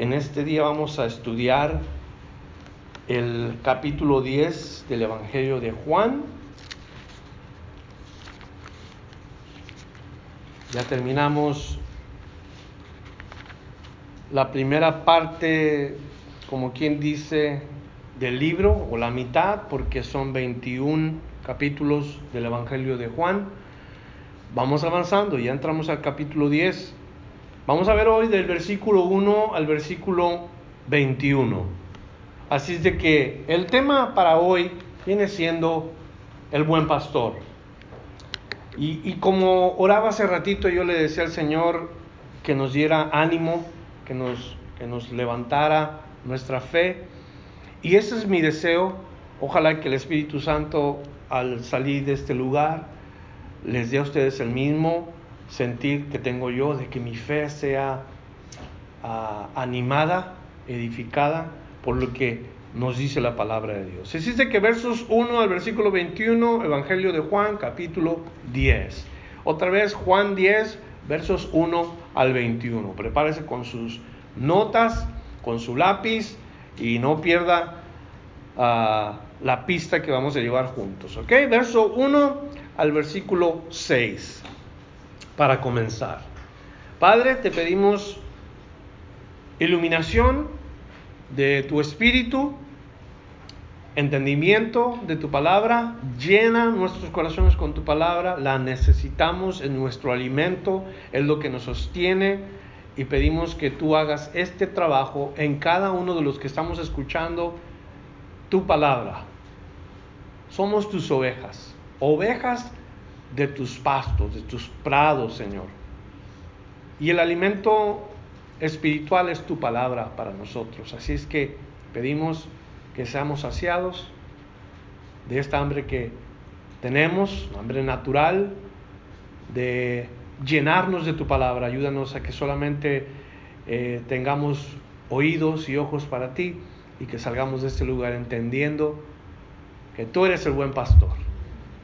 En este día vamos a estudiar el capítulo 10 del Evangelio de Juan. Ya terminamos la primera parte, como quien dice, del libro, o la mitad, porque son 21 capítulos del Evangelio de Juan. Vamos avanzando, ya entramos al capítulo 10. Vamos a ver hoy del versículo 1 al versículo 21. Así es de que el tema para hoy viene siendo el buen pastor. Y, y como oraba hace ratito, yo le decía al Señor que nos diera ánimo, que nos, que nos levantara nuestra fe. Y ese es mi deseo. Ojalá que el Espíritu Santo al salir de este lugar les dé a ustedes el mismo sentir que tengo yo de que mi fe sea uh, animada, edificada por lo que nos dice la palabra de Dios. Se dice que versos 1 al versículo 21, Evangelio de Juan, capítulo 10. Otra vez Juan 10, versos 1 al 21. Prepárese con sus notas, con su lápiz y no pierda uh, la pista que vamos a llevar juntos. ¿Ok? Verso 1 al versículo 6 para comenzar. Padre, te pedimos iluminación de tu espíritu, entendimiento de tu palabra, llena nuestros corazones con tu palabra, la necesitamos en nuestro alimento, es lo que nos sostiene y pedimos que tú hagas este trabajo en cada uno de los que estamos escuchando tu palabra. Somos tus ovejas, ovejas de tus pastos, de tus prados, Señor. Y el alimento espiritual es tu palabra para nosotros. Así es que pedimos que seamos saciados de esta hambre que tenemos, hambre natural, de llenarnos de tu palabra. Ayúdanos a que solamente eh, tengamos oídos y ojos para ti y que salgamos de este lugar entendiendo que tú eres el buen pastor.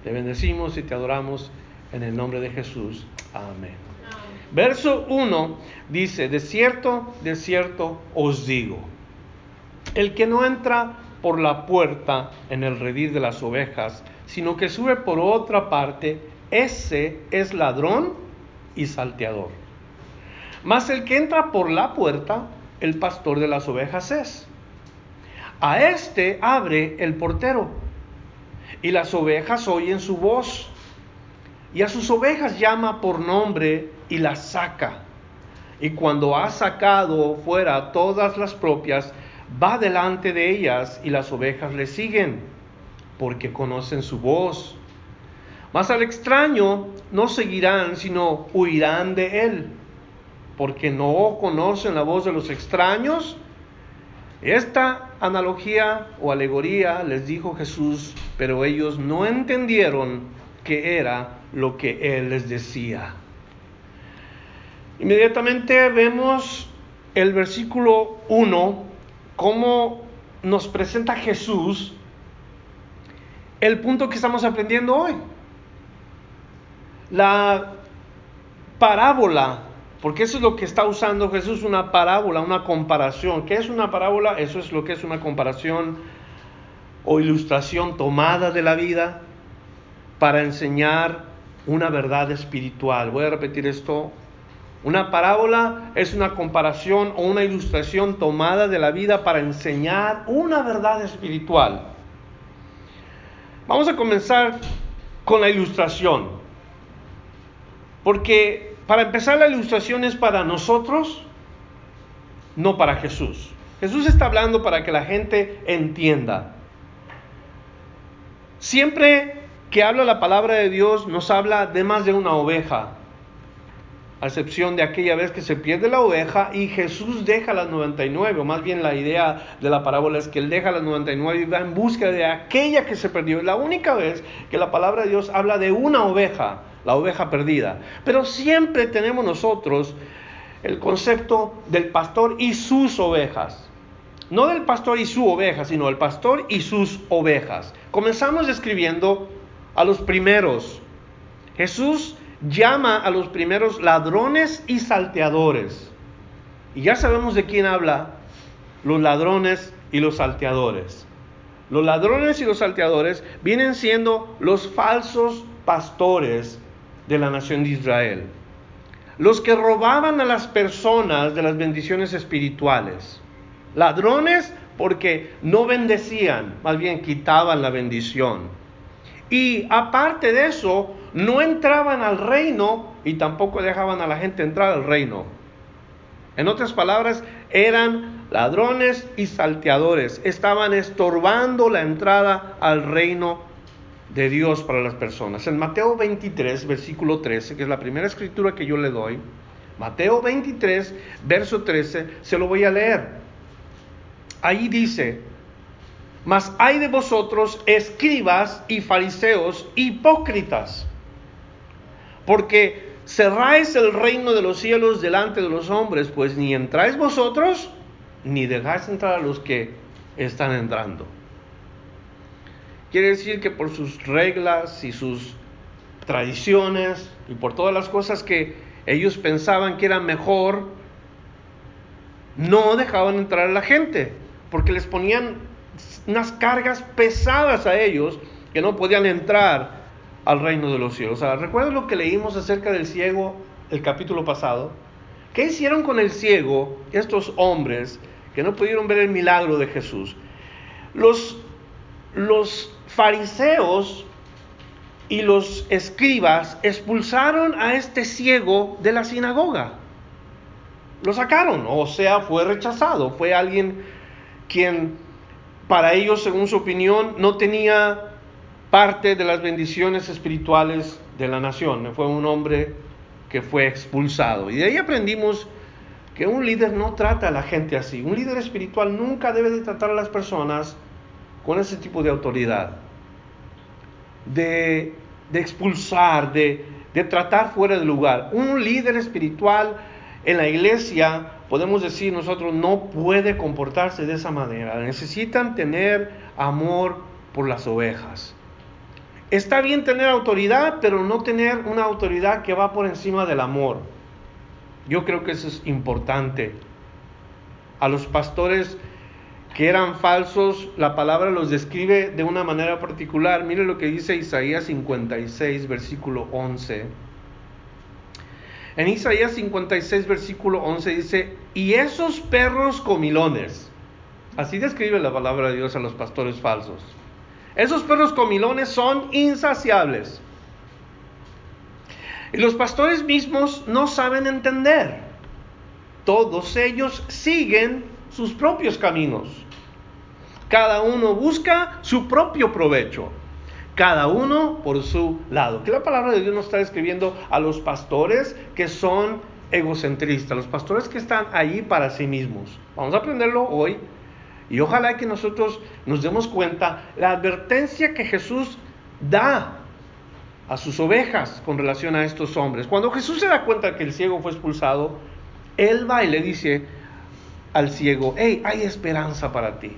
Te bendecimos y te adoramos en el nombre de Jesús. Amén. Verso 1 dice, de cierto, de cierto os digo, el que no entra por la puerta en el redil de las ovejas, sino que sube por otra parte, ese es ladrón y salteador. Mas el que entra por la puerta, el pastor de las ovejas es. A este abre el portero, y las ovejas oyen su voz, y a sus ovejas llama por nombre y las saca. Y cuando ha sacado fuera todas las propias, va delante de ellas y las ovejas le siguen, porque conocen su voz. Mas al extraño no seguirán, sino huirán de él, porque no conocen la voz de los extraños. Esta analogía o alegoría les dijo Jesús, pero ellos no entendieron qué era lo que él les decía. Inmediatamente vemos el versículo 1, cómo nos presenta Jesús el punto que estamos aprendiendo hoy. La parábola, porque eso es lo que está usando Jesús, una parábola, una comparación. ¿Qué es una parábola? Eso es lo que es una comparación o ilustración tomada de la vida para enseñar una verdad espiritual. Voy a repetir esto. Una parábola es una comparación o una ilustración tomada de la vida para enseñar una verdad espiritual. Vamos a comenzar con la ilustración. Porque para empezar la ilustración es para nosotros, no para Jesús. Jesús está hablando para que la gente entienda. Siempre que habla la palabra de Dios nos habla de más de una oveja, a excepción de aquella vez que se pierde la oveja y Jesús deja las 99, o más bien la idea de la parábola es que Él deja las 99 y va en busca de aquella que se perdió. Es la única vez que la palabra de Dios habla de una oveja, la oveja perdida. Pero siempre tenemos nosotros el concepto del pastor y sus ovejas. No del pastor y su oveja, sino el pastor y sus ovejas. Comenzamos describiendo a los primeros. Jesús llama a los primeros ladrones y salteadores. Y ya sabemos de quién habla, los ladrones y los salteadores. Los ladrones y los salteadores vienen siendo los falsos pastores de la nación de Israel. Los que robaban a las personas de las bendiciones espirituales. Ladrones porque no bendecían, más bien quitaban la bendición. Y aparte de eso, no entraban al reino y tampoco dejaban a la gente entrar al reino. En otras palabras, eran ladrones y salteadores. Estaban estorbando la entrada al reino de Dios para las personas. En Mateo 23, versículo 13, que es la primera escritura que yo le doy, Mateo 23, verso 13, se lo voy a leer. Ahí dice, mas hay de vosotros escribas y fariseos hipócritas, porque cerráis el reino de los cielos delante de los hombres, pues ni entráis vosotros, ni dejáis entrar a los que están entrando. Quiere decir que por sus reglas y sus tradiciones y por todas las cosas que ellos pensaban que eran mejor, no dejaban entrar a la gente, porque les ponían unas cargas pesadas a ellos que no podían entrar al reino de los cielos. O ¿recuerdan lo que leímos acerca del ciego el capítulo pasado? ¿Qué hicieron con el ciego estos hombres que no pudieron ver el milagro de Jesús? Los, los fariseos y los escribas expulsaron a este ciego de la sinagoga. Lo sacaron, o sea, fue rechazado. Fue alguien quien para ellos, según su opinión, no tenía parte de las bendiciones espirituales de la nación. Fue un hombre que fue expulsado. Y de ahí aprendimos que un líder no trata a la gente así. Un líder espiritual nunca debe de tratar a las personas con ese tipo de autoridad. De, expulsar, de, de tratar fuera de lugar. Un líder espiritual en la iglesia, podemos decir nosotros, no puede comportarse de esa manera. Necesitan tener amor por las ovejas. Está bien tener autoridad, pero no tener una autoridad que va por encima del amor. Yo creo que eso es importante. A los pastores que eran falsos, la palabra los describe de una manera particular. Mire lo que dice Isaías 56, versículo 11. En Isaías 56, versículo 11 dice, y esos perros comilones, así describe la palabra de Dios a los pastores falsos. Esos perros comilones son insaciables. Y los pastores mismos no saben entender. Todos ellos siguen sus propios caminos. Cada uno busca su propio provecho. Cada uno por su lado. Que la palabra de Dios nos está describiendo a los pastores que son egocentristas, los pastores que están allí para sí mismos. Vamos a aprenderlo hoy y ojalá que nosotros nos demos cuenta la advertencia que Jesús da a sus ovejas con relación a estos hombres. Cuando Jesús se da cuenta que el ciego fue expulsado, Él va y le dice al ciego, hey, hay esperanza para ti.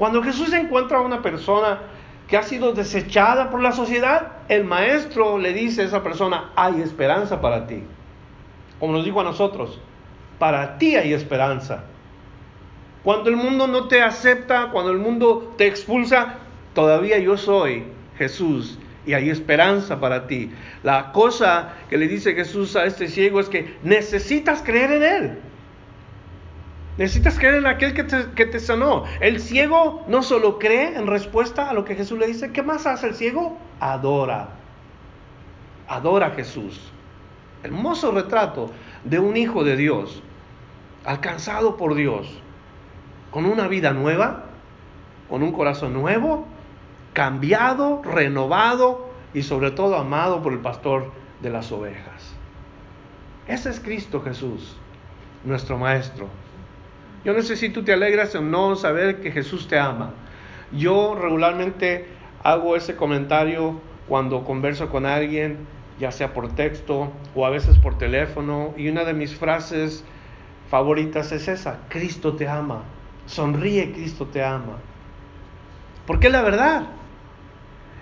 Cuando Jesús encuentra a una persona que ha sido desechada por la sociedad, el maestro le dice a esa persona, hay esperanza para ti. Como nos dijo a nosotros, para ti hay esperanza. Cuando el mundo no te acepta, cuando el mundo te expulsa, todavía yo soy Jesús y hay esperanza para ti. La cosa que le dice Jesús a este ciego es que necesitas creer en Él. Necesitas creer en aquel que te, sanó. El ciego no solo cree en respuesta a lo que Jesús le dice, ¿qué más hace el ciego? Adora. Adora a Jesús. Hermoso retrato de un hijo de Dios, alcanzado por Dios con una vida nueva, con un corazón nuevo, cambiado, renovado y sobre todo amado por el pastor de las ovejas. Ese es Cristo Jesús, nuestro Maestro. Yo no sé si tú te alegras o no saber que Jesús te ama. Yo regularmente hago ese comentario cuando converso con alguien, ya sea por texto o a veces por teléfono, y una de mis frases favoritas es esa, Cristo te ama. Sonríe, Cristo te ama. Porque es la verdad.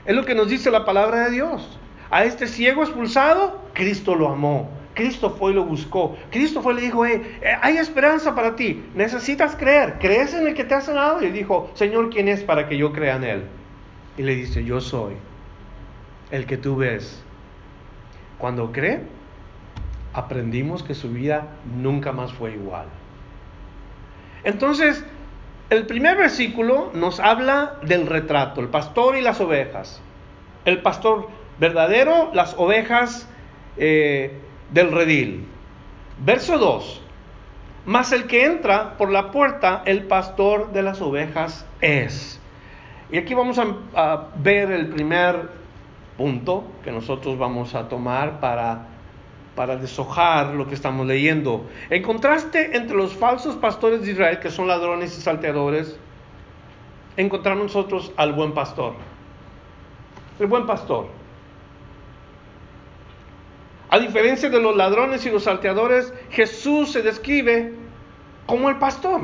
Es lo que nos dice la palabra de Dios. A este ciego expulsado, Cristo lo amó. Cristo fue y lo buscó. Cristo fue y le dijo, hey, eh, hay esperanza para ti. Necesitas creer. ¿Crees en el que te ha sanado? Y dijo, Señor, ¿quién es para que yo crea en él? Y le dice, yo soy el que tú ves. Cuando cree, aprendimos que su vida nunca más fue igual. Entonces, el primer versículo nos habla del retrato, el pastor y las ovejas. El pastor verdadero, las ovejas eh, del redil. Verso 2. Mas el que entra por la puerta, el pastor de las ovejas es. Y aquí vamos a, ver el primer punto que nosotros vamos a tomar para para deshojar lo que estamos leyendo. En contraste entre los falsos pastores de Israel, que son ladrones y salteadores, encontramos nosotros al buen pastor. El buen pastor. A diferencia de los ladrones y los salteadores, Jesús se describe como el pastor.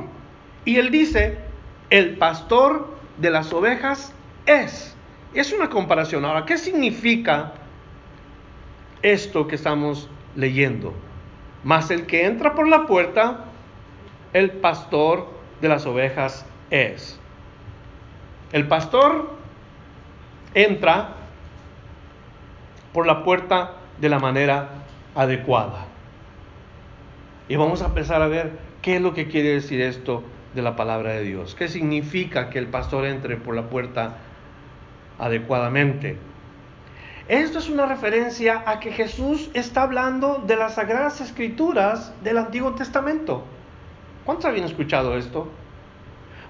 Y él dice, el pastor de las ovejas es. Es una comparación. Ahora, ¿qué significa esto que estamos leyendo. Mas el que entra por la puerta, el pastor de las ovejas es. El pastor entra por la puerta de la manera adecuada. Y vamos a empezar a ver qué es lo que quiere decir esto de la palabra de Dios. ¿Qué significa que el pastor entre por la puerta adecuadamente? Esto es una referencia a que Jesús está hablando de las sagradas escrituras del Antiguo Testamento. ¿Cuántos habían escuchado esto?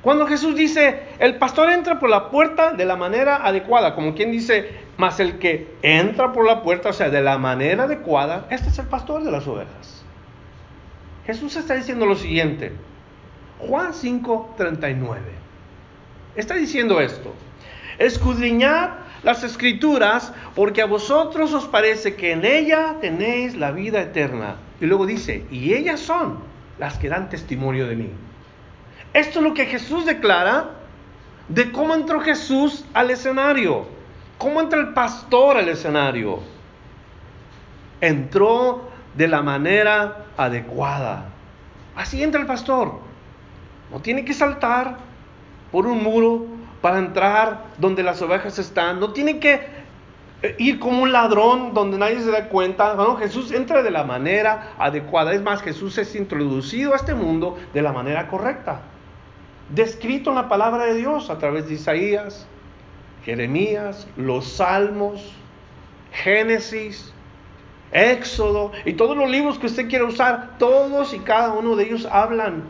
Cuando Jesús dice, el pastor entra por la puerta de la manera adecuada, como quien dice, más el que entra por la puerta, o sea, de la manera adecuada, este es el pastor de las ovejas. Jesús está diciendo lo siguiente, Juan 5, 39. Está diciendo esto, escudriñad las escrituras, porque a vosotros os parece que en ella tenéis la vida eterna. Y luego dice, y ellas son las que dan testimonio de mí. Esto es lo que Jesús declara de cómo entró Jesús al escenario, cómo entra el pastor al escenario. Entró de la manera adecuada. Así entra el pastor. No tiene que saltar por un muro para entrar donde las ovejas están. No tiene que eh, ir como un ladrón donde nadie se da cuenta. No, Jesús entra de la manera adecuada. Es más, Jesús es introducido a este mundo de la manera correcta. Descrito en la palabra de Dios a través de Isaías, Jeremías, los Salmos, Génesis, Éxodo y todos los libros que usted quiera usar, todos y cada uno de ellos hablan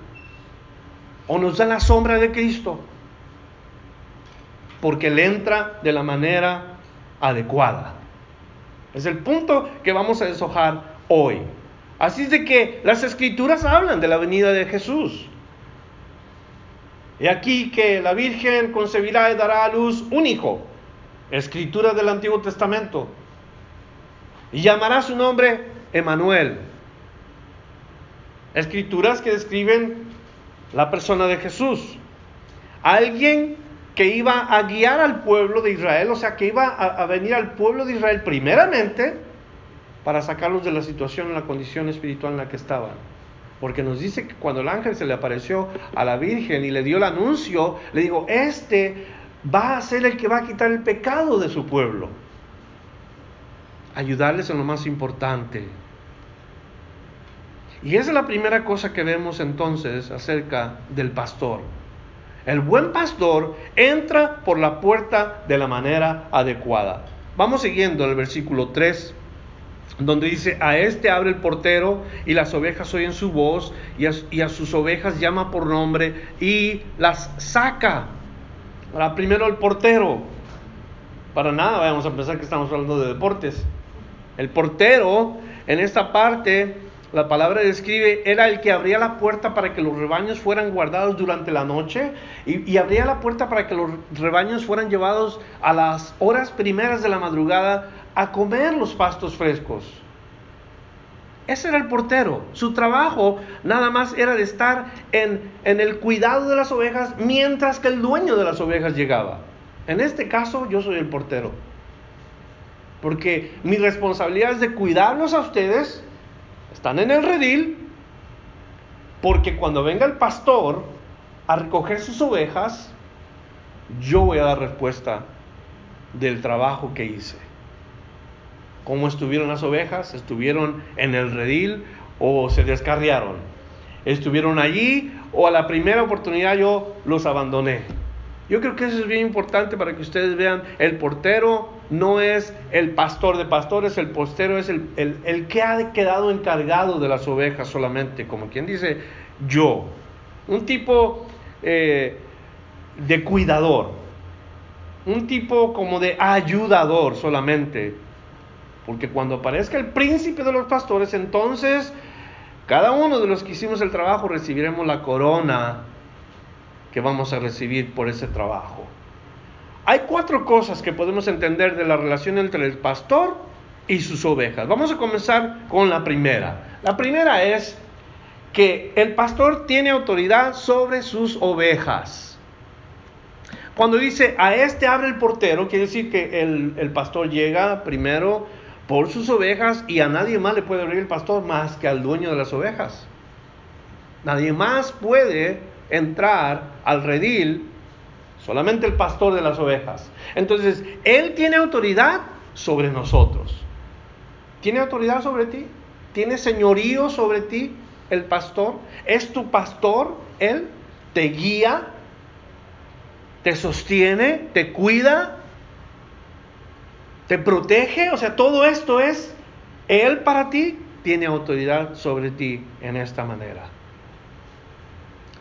o nos dan la sombra de Cristo porque Él entra de la manera adecuada. Es el punto que vamos a deshojar hoy. Así es de que las escrituras hablan de la venida de Jesús. Y aquí que la Virgen concebirá y dará a luz un hijo. Escritura del Antiguo Testamento. Y llamará su nombre Emanuel. Escrituras que describen la persona de Jesús. Alguien que iba a guiar al pueblo de Israel, o sea, que iba a, venir al pueblo de Israel primeramente para sacarlos de la situación, la condición espiritual en la que estaban. Porque nos dice que cuando el ángel se le apareció a la Virgen y le dio el anuncio, le dijo, este va a ser el que va a quitar el pecado de su pueblo. Ayudarles en lo más importante. Y esa es la primera cosa que vemos entonces acerca del pastor. El buen pastor entra por la puerta de la manera adecuada. Vamos siguiendo el versículo 3, donde dice, a este abre el portero y las ovejas oyen su voz y a, sus ovejas llama por nombre y las saca. Ahora, primero el portero. Para nada vamos a pensar que estamos hablando de deportes. El portero en esta parte la palabra describe, era el que abría la puerta para que los rebaños fueran guardados durante la noche y, abría la puerta para que los rebaños fueran llevados a las horas primeras de la madrugada a comer los pastos frescos. Ese era el portero. Su trabajo nada más era de estar en, el cuidado de las ovejas mientras que el dueño de las ovejas llegaba. En este caso yo soy el portero. Porque mi responsabilidad es de cuidarlos a ustedes Están en el redil porque cuando venga el pastor a recoger sus ovejas, yo voy a dar respuesta del trabajo que hice. ¿Cómo estuvieron las ovejas? ¿Estuvieron en el redil o se descarriaron? ¿Estuvieron allí o a la primera oportunidad yo los abandoné? Yo creo que eso es bien importante para que ustedes vean, el portero no es el pastor de pastores, el portero es el, el, que ha quedado encargado de las ovejas solamente, como quien dice yo. Un tipo eh, de cuidador, un tipo como de ayudador solamente. Porque cuando aparezca el príncipe de los pastores, entonces cada uno de los que hicimos el trabajo recibiremos la corona que vamos a recibir por ese trabajo. Hay cuatro cosas que podemos entender de la relación entre el pastor y sus ovejas. Vamos a comenzar con la primera. La primera es que el pastor tiene autoridad sobre sus ovejas. Cuando dice a este abre el portero, quiere decir que el, el, pastor llega primero por sus ovejas y a nadie más le puede abrir el pastor más que al dueño de las ovejas. Nadie más puede entrar al redil solamente el pastor de las ovejas. Entonces, Él tiene autoridad sobre nosotros. ¿Tiene autoridad sobre ti? ¿Tiene señorío sobre ti el pastor? ¿Es tu pastor? Él te guía, te sostiene, te cuida, te protege. O sea, todo esto es, Él para ti tiene autoridad sobre ti en esta manera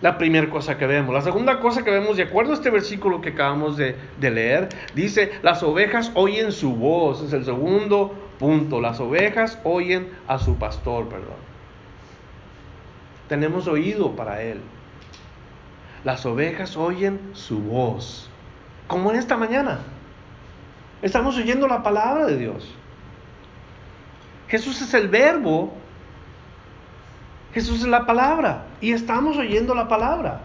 la primera cosa que vemos. La segunda cosa que vemos, de acuerdo a este versículo que acabamos de, leer, dice, las ovejas oyen su voz. Es el segundo punto. Las ovejas oyen a su pastor, perdón. Tenemos oído para él. Las ovejas oyen su voz. Como en esta mañana. Estamos oyendo la palabra de Dios. Jesús es el verbo Jesús es la palabra y estamos oyendo la palabra.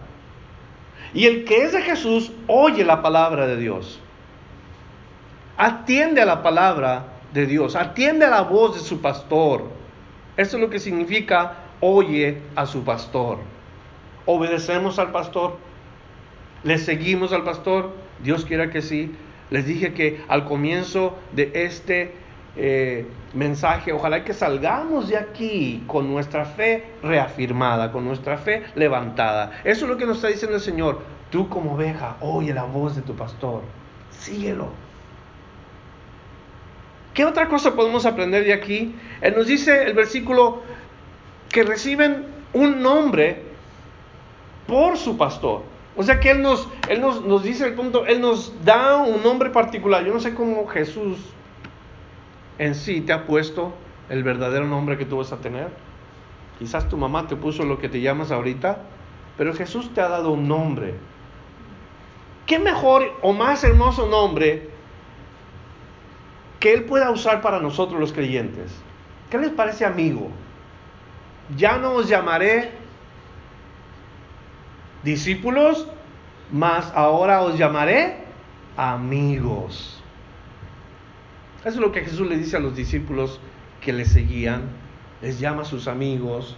Y el que es de Jesús oye la palabra de Dios. Atiende a la palabra de Dios, atiende a la voz de su pastor. Eso es lo que significa oye a su pastor. Obedecemos al pastor, le seguimos al pastor, Dios quiera que sí. Les dije que al comienzo de este eh, mensaje, ojalá que salgamos de aquí con nuestra fe reafirmada, con nuestra fe levantada. Eso es lo que nos está diciendo el Señor. Tú como oveja, oye la voz de tu pastor, síguelo. ¿Qué otra cosa podemos aprender de aquí? Él nos dice el versículo que reciben un nombre por su pastor. O sea que Él nos, él nos, nos dice el punto, Él nos da un nombre particular. Yo no sé cómo Jesús en sí te ha puesto el verdadero nombre que tú vas a tener. Quizás tu mamá te puso lo que te llamas ahorita, pero Jesús te ha dado un nombre. ¿Qué mejor o más hermoso nombre que Él pueda usar para nosotros los creyentes? ¿Qué les parece amigo? Ya no os llamaré discípulos, mas ahora os llamaré amigos. Eso es lo que Jesús le dice a los discípulos que le seguían, les llama a sus amigos.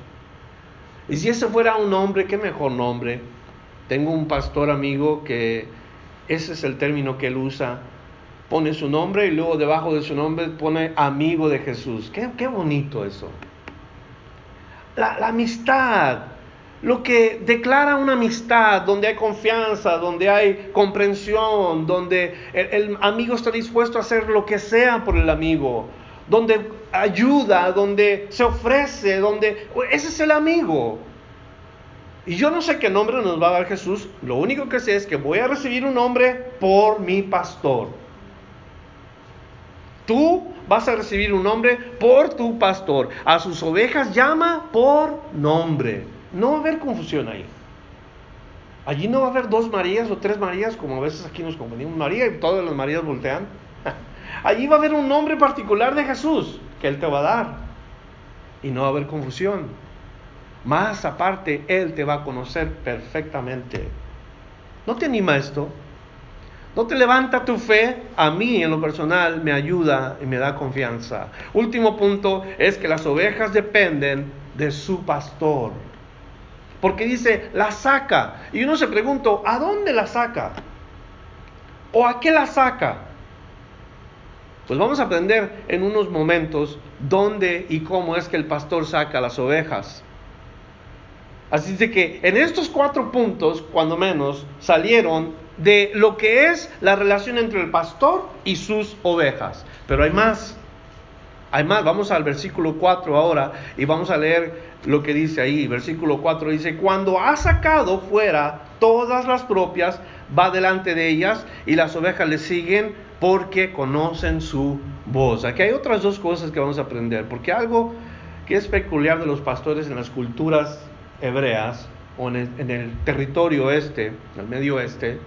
Y si ese fuera un nombre, qué mejor nombre. Tengo un pastor amigo que ese es el término que él usa. Pone su nombre y luego debajo de su nombre pone amigo de Jesús. Qué, bonito eso. La amistad, lo que declara una amistad, donde hay confianza, donde hay comprensión, donde el, amigo está dispuesto a hacer lo que sea por el amigo, donde ayuda, donde se ofrece, donde... Ese es el amigo. Y yo no sé qué nombre nos va a dar Jesús, lo único que sé es que voy a recibir un nombre por mi pastor. Tú vas a recibir un nombre por tu pastor. A sus ovejas llama por nombre. No va a haber confusión ahí. Allí no va a haber dos Marías o tres Marías, como a veces aquí nos confundimos. María y todas las Marías voltean. Allí va a haber un nombre particular de Jesús que Él te va a dar. Y no va a haber confusión. Más aparte, Él te va a conocer perfectamente. ¿No te anima esto? no te levanta tu fe, a mí en lo personal me ayuda y me da confianza. Último punto es que las ovejas dependen de su pastor. Porque dice, la saca. Y uno se pregunta, ¿a dónde la saca? ¿O a qué la saca? Pues vamos a aprender en unos momentos dónde y cómo es que el pastor saca las ovejas. Así de que en estos cuatro puntos, cuando menos, salieron de lo que es la relación entre el pastor y sus ovejas. Pero hay más. Hay más. Vamos al versículo 4 ahora y vamos a leer lo que dice ahí. Versículo 4 dice, cuando ha sacado fuera todas las propias, va delante de ellas y las ovejas le siguen porque conocen su voz. Aquí hay otras dos cosas que vamos a aprender, porque algo que es peculiar de los pastores en las culturas hebreas o en el, en el territorio este, en el medio oeste,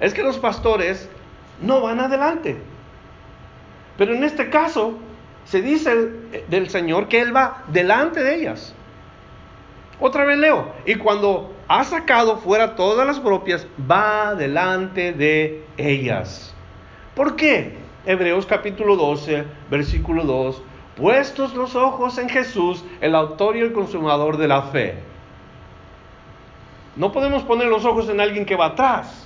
es que los pastores no van adelante. Pero en este caso se dice del Señor que Él va delante de ellas. Otra vez leo, y cuando ha sacado fuera todas las propias, va delante de ellas. ¿Por qué? Hebreos capítulo 12, versículo 2, puestos los ojos en Jesús, el autor y el consumador de la fe. No podemos poner los ojos en alguien que va atrás.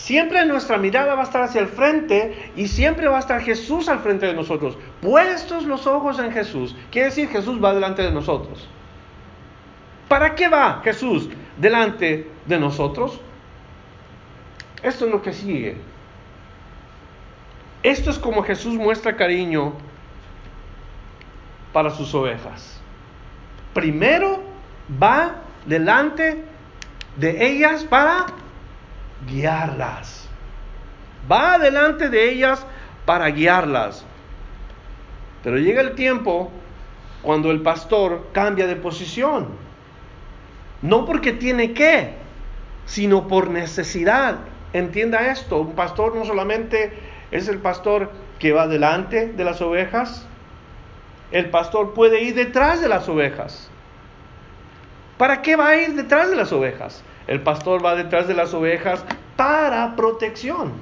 Siempre nuestra mirada va a estar hacia el frente y siempre va a estar Jesús al frente de nosotros. Puestos los ojos en Jesús, quiere decir Jesús va delante de nosotros. ¿Para qué va Jesús delante de nosotros? Esto es lo que sigue. Esto es como Jesús muestra cariño para sus ovejas. Primero va delante de ellas para guiarlas. Va delante de ellas para guiarlas. Pero llega el tiempo cuando el pastor cambia de posición. No porque tiene que, sino por necesidad. Entienda esto, un pastor no solamente es el pastor que va delante de las ovejas, el pastor puede ir detrás de las ovejas. ¿Para qué va a ir detrás de las ovejas? El pastor va detrás de las ovejas para protección.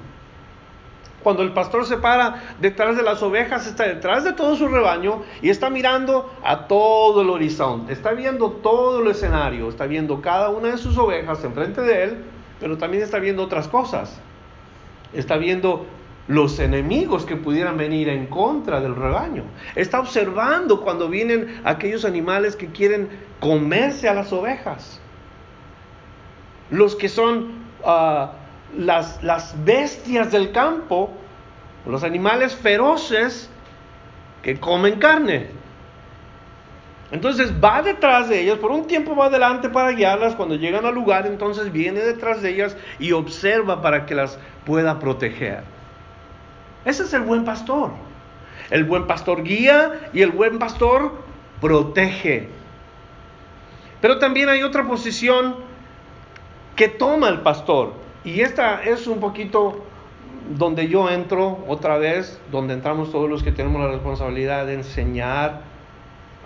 Cuando el pastor se para detrás de las ovejas, está detrás de todo su rebaño y está mirando a todo el horizonte, está viendo todo el escenario, está viendo cada una de sus ovejas enfrente de él, pero también está viendo otras cosas. Está viendo los enemigos que pudieran venir en contra del rebaño. Está observando cuando vienen aquellos animales que quieren comerse a las ovejas los que son ah, las, las bestias del campo, los animales feroces que comen carne. Entonces va detrás de ellas, por un tiempo va adelante para guiarlas, cuando llegan al lugar entonces viene detrás de ellas y observa para que las pueda proteger. Ese es el buen pastor. El buen pastor guía y el buen pastor protege. Pero también hay otra posición que toma el pastor. Y esta es un poquito donde yo entro otra vez, donde entramos todos los que tenemos la responsabilidad de enseñar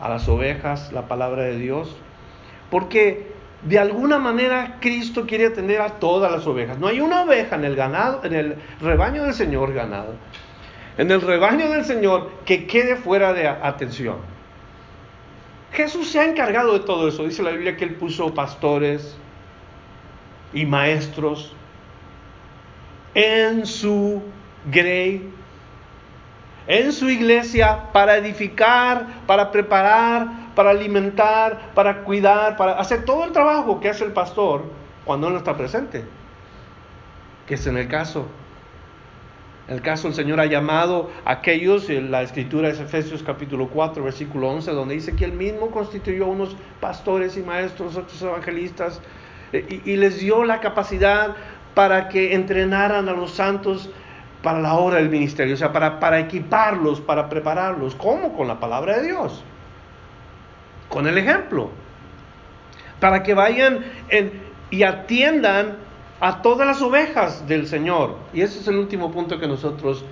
a las ovejas la palabra de Dios. Porque de alguna manera Cristo quiere atender a todas las ovejas. No hay una oveja en el ganado, en el rebaño del Señor ganado, en el rebaño del Señor que quede fuera de atención. Jesús se ha encargado de todo eso. Dice la Biblia que Él puso pastores, y maestros en su grey, en su iglesia para edificar, para preparar, para alimentar, para cuidar, para hacer todo el trabajo que hace el pastor cuando no está presente. Que es en el caso. En el caso el Señor ha llamado a aquellos, la escritura es Efesios capítulo 4, versículo 11, donde dice que él mismo constituyó unos pastores y maestros, otros evangelistas, y, les dio la capacidad para que entrenaran a los santos para la obra del ministerio, o sea, para, para equiparlos, para prepararlos. ¿Cómo? Con la palabra de Dios, con el ejemplo, para que vayan y atiendan a todas las ovejas del Señor. Y ese es el último punto que nosotros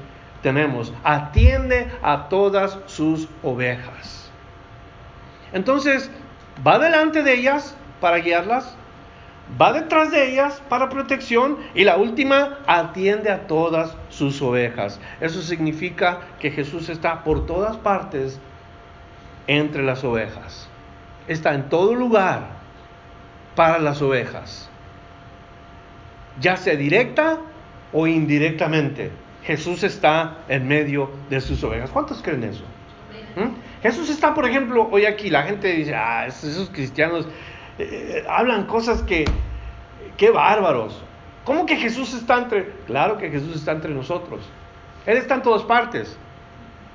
tenemos. Atiende a todas sus ovejas. Entonces, va delante de ellas para guiarlas, va detrás de ellas para protección y la última atiende a todas sus ovejas. Eso significa que Jesús está por todas partes entre las ovejas. Está en todo lugar para las ovejas. Ya sea directa o indirectamente. Jesús está en medio de sus ovejas. ¿Cuántos creen eso? ¿Mm? Jesús está, por ejemplo, hoy aquí, la gente dice, ah, esos cristianos eh, hablan cosas que, qué bárbaros. ¿Cómo que Jesús está entre? Claro que Jesús está entre nosotros. Él está en todas partes.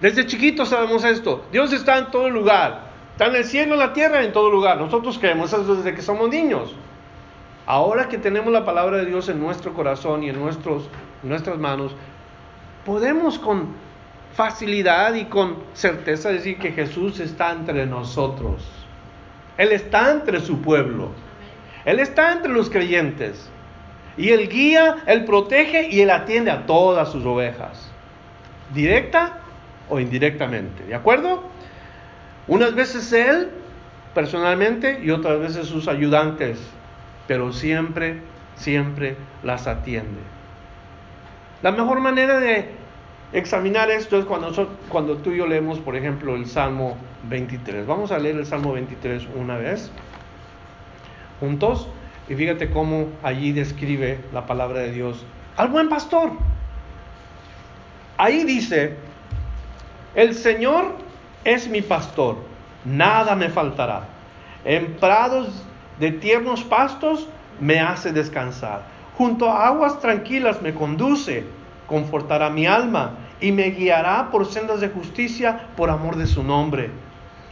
Desde chiquitos sabemos esto. Dios está en todo lugar. Está en el cielo, en la tierra, en todo lugar. Nosotros creemos eso desde que somos niños. Ahora que tenemos la palabra de Dios en nuestro corazón y en nuestros, nuestras manos, podemos con facilidad y con certeza decir que Jesús está entre nosotros. Él está entre su pueblo. Él está entre los creyentes. Y Él guía, Él protege y Él atiende a todas sus ovejas. Directa o indirectamente. ¿De acuerdo? Unas veces Él personalmente y otras veces sus ayudantes. Pero siempre, siempre las atiende. La mejor manera de examinar esto es cuando, cuando tú y yo leemos, por ejemplo, el Salmo 23. Vamos a leer el Salmo 23 una vez, juntos, y fíjate cómo allí describe la palabra de Dios al buen pastor. Ahí dice, el Señor es mi pastor, nada me faltará. En prados de tiernos pastos me hace descansar. Junto a aguas tranquilas me conduce, confortará mi alma y me guiará por sendas de justicia por amor de su nombre.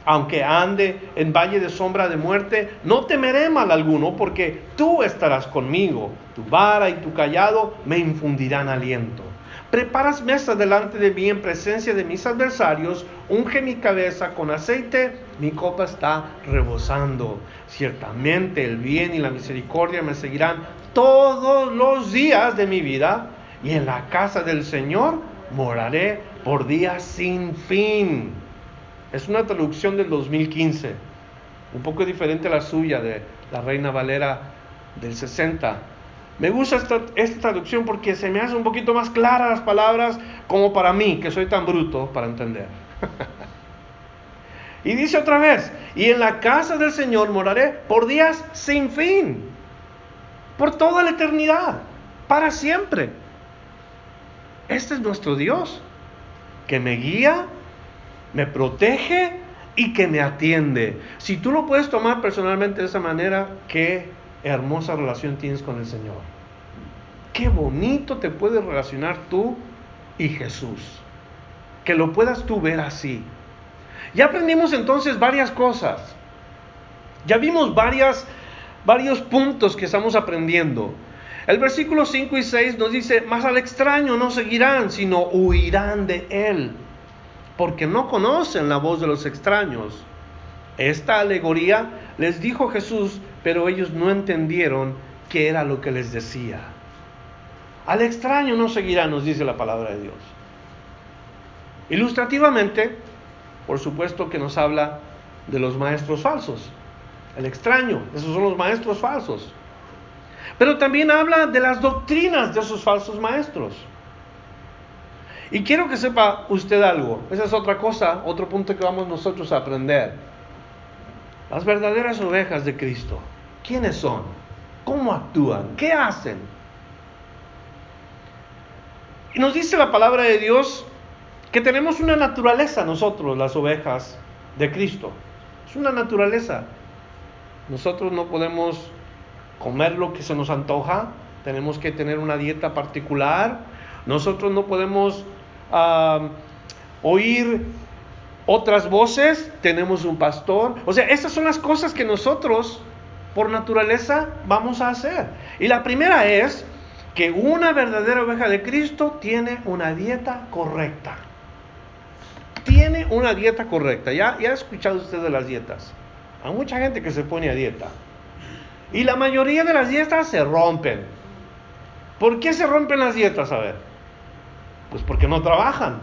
Aunque ande en valle de sombra de muerte, no temeré mal alguno, porque tú estarás conmigo. Tu vara y tu callado me infundirán aliento. Preparas mesa delante de mí en presencia de mis adversarios, unge mi cabeza con aceite, mi copa está rebosando. Ciertamente el bien y la misericordia me seguirán todos los días de mi vida, y en la casa del Señor moraré por días sin fin. Es una traducción del 2015, un poco diferente a la suya de la Reina Valera del 60. Me gusta esta, esta, traducción porque se me hace un poquito más clara las palabras como para mí, que soy tan bruto para entender. y dice otra vez, y en la casa del Señor moraré por días sin fin, por toda la eternidad, para siempre. Este es nuestro Dios, que me guía, me protege y que me atiende. Si tú lo puedes tomar personalmente de esa manera, qué hermosa relación tienes con el Señor. Qué bonito te puedes relacionar tú y Jesús. Que lo puedas tú ver así. Ya aprendimos entonces varias cosas. Ya vimos varias, varios puntos que estamos aprendiendo. El versículo 5 y 6 nos dice, más al extraño no seguirán, sino huirán de él, porque no conocen la voz de los extraños. Esta alegoría les dijo Jesús, pero ellos no entendieron qué era lo que les decía. Al extraño no seguirán, nos dice la palabra de Dios. Ilustrativamente, por supuesto que nos habla de los maestros falsos. El extraño, esos son los maestros falsos. Pero también habla de las doctrinas de esos falsos maestros. Y quiero que sepa usted algo. Esa es otra cosa, otro punto que vamos nosotros a aprender. Las verdaderas ovejas de Cristo. ¿Quiénes son? ¿Cómo actúan? ¿Qué hacen? Y nos dice la palabra de Dios que tenemos una naturaleza nosotros, las ovejas de Cristo. Es una naturaleza. Nosotros no podemos comer lo que se nos antoja, tenemos que tener una dieta particular, nosotros no podemos oír otras voces, tenemos un pastor, o sea, esas son las cosas que nosotros por naturaleza vamos a hacer. Y la primera es que una verdadera oveja de Cristo tiene una dieta correcta. Tiene una dieta correcta. Ya, ya ha escuchado usted de las dietas. Hay mucha gente que se pone a dieta. Y la mayoría de las dietas se rompen. ¿Por qué se rompen las dietas? A ver. Pues porque no trabajan.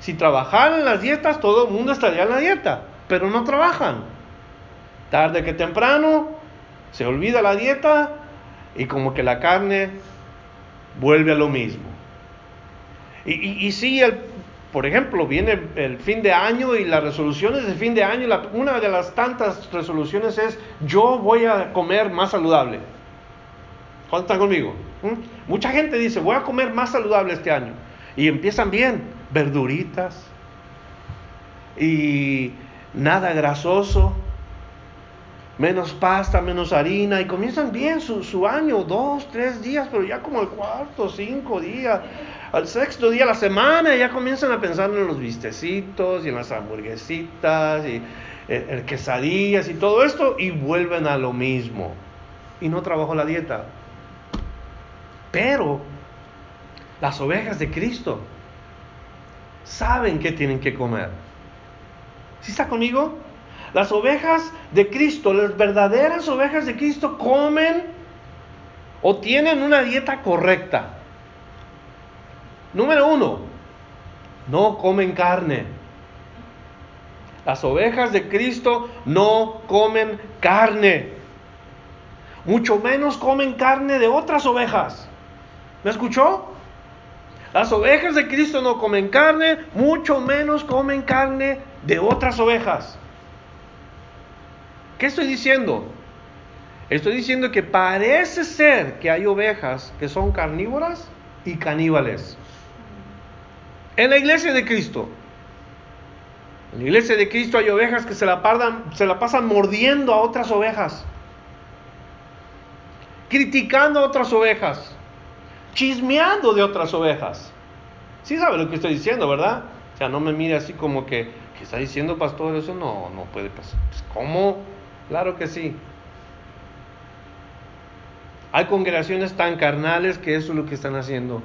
Si trabajaran las dietas, todo el mundo estaría en la dieta. Pero no trabajan. Tarde que temprano, Se olvida la dieta y como que la carne vuelve a lo mismo. Y, y, sí, el, por ejemplo, viene el fin de año y las resoluciones de fin de año, una de las tantas resoluciones es yo voy a comer más saludable. ¿Cuántos están conmigo? ¿Mm? Mucha gente dice voy a comer más saludable este año. Y empiezan bien, verduritas y nada grasoso, menos pasta, menos harina, y comienzan bien su, año, dos, tres días, pero ya como el cuarto, cinco días, al sexto día de la semana, ya comienzan a pensar en los vistecitos y en las hamburguesitas y eh, en quesadillas y todo esto, y vuelven a lo mismo. Y no trabajo la dieta. Pero las ovejas de Cristo saben que tienen que comer. ¿Sí está conmigo? Las ovejas de Cristo, las verdaderas ovejas de Cristo comen o tienen una dieta correcta. Número uno, no comen carne. Las ovejas de Cristo no comen carne. Mucho menos comen carne de otras ovejas. ¿Me escuchó? Las ovejas de Cristo no comen carne, mucho menos comen carne de otras ovejas. ¿Qué estoy diciendo? Estoy diciendo que parece ser que hay ovejas que son carnívoras y caníbales. En la iglesia de Cristo. En la iglesia de Cristo hay ovejas que se la, se la pasan mordiendo a otras ovejas. Criticando a otras ovejas. Chismeando de otras ovejas. Sí sabe lo que estoy diciendo, ¿verdad? O sea, no me mire así como que, ¿qué está diciendo pastor? Eso no, no puede pasar. Pues, ¿Cómo? Claro que sí. Hay congregaciones tan carnales que eso es lo que están haciendo.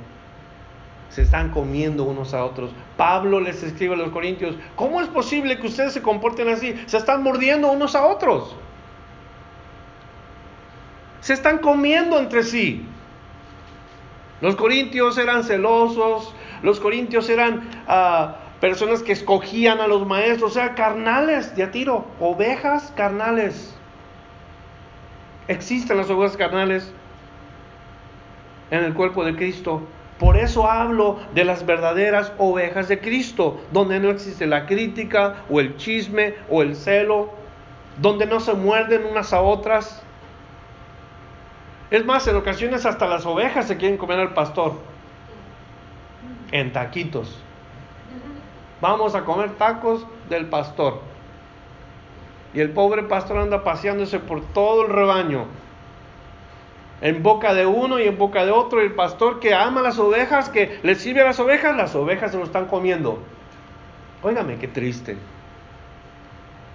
Se están comiendo unos a otros. Pablo les escribe a los corintios, ¿cómo es posible que ustedes se comporten así? Se están mordiendo unos a otros. Se están comiendo entre sí. Los corintios eran celosos, los corintios eran uh, personas que escogían a los maestros, o sea, carnales de tiro, ovejas carnales. Existen las ovejas carnales en el cuerpo de Cristo. Por eso hablo de las verdaderas ovejas de Cristo, donde no existe la crítica o el chisme o el celo, donde no se muerden unas a otras. Es más, en ocasiones hasta las ovejas se quieren comer al pastor en taquitos. Vamos a comer tacos del pastor. Y el pobre pastor anda paseándose por todo el rebaño. En boca de uno y en boca de otro. Y el pastor que ama las ovejas, que le sirve a las ovejas, las ovejas se lo están comiendo. Óigame, qué triste.